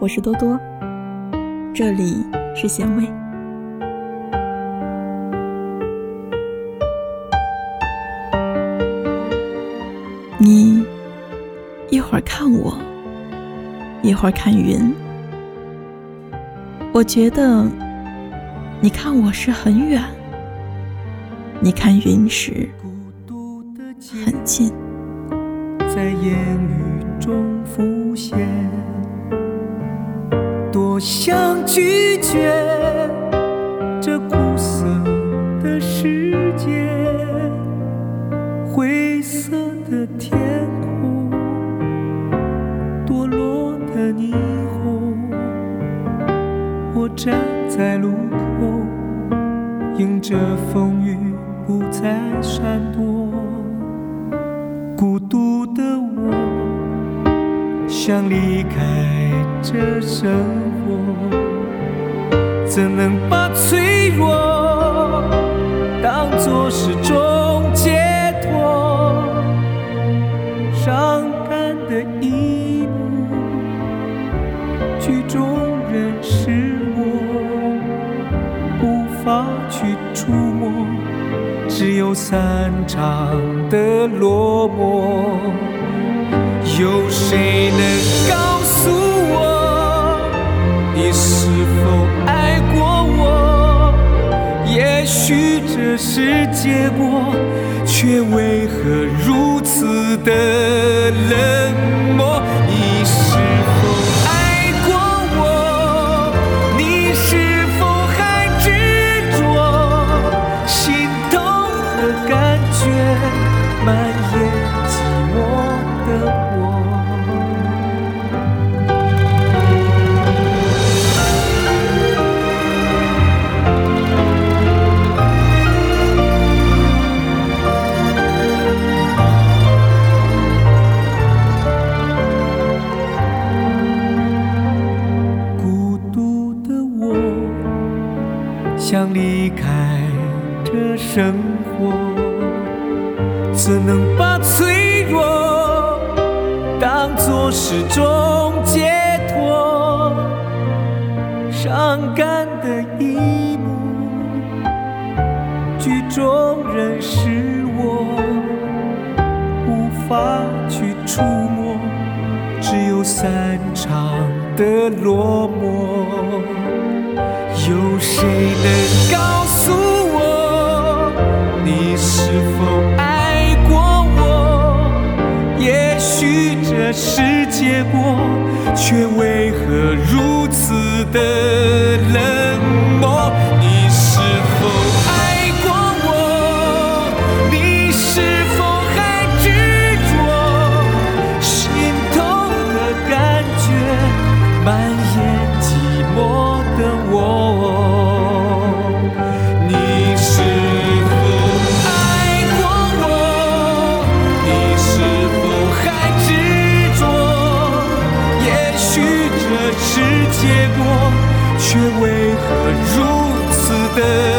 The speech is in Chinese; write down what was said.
我是多多，这里是咸味。你一会儿看我，一会儿看云，我觉得你看我是很远，你看云时很近。在言语中浮现，我想拒绝这苦涩的世界，灰色的天空，堕落的霓虹。我站在路口，迎着风雨，不再闪躲。孤独的我，想离开这生活，怎能把脆弱当作是种解脱？伤感的一幕，剧中人是我，无法去触摸。只有散场的落寞，也许这是结果，却为何如此的冷漠？你是否爱过我？你是否还执着？心痛。的感觉蔓延寂寞的想离开这生活。怎能把脆弱当作是种解脱？伤感的一幕，剧中人是我，无法去触摸，只有散场的落寞。有谁能告诉我，你是否爱过我？也许？这是结果，却为何如此的冷却为何如此的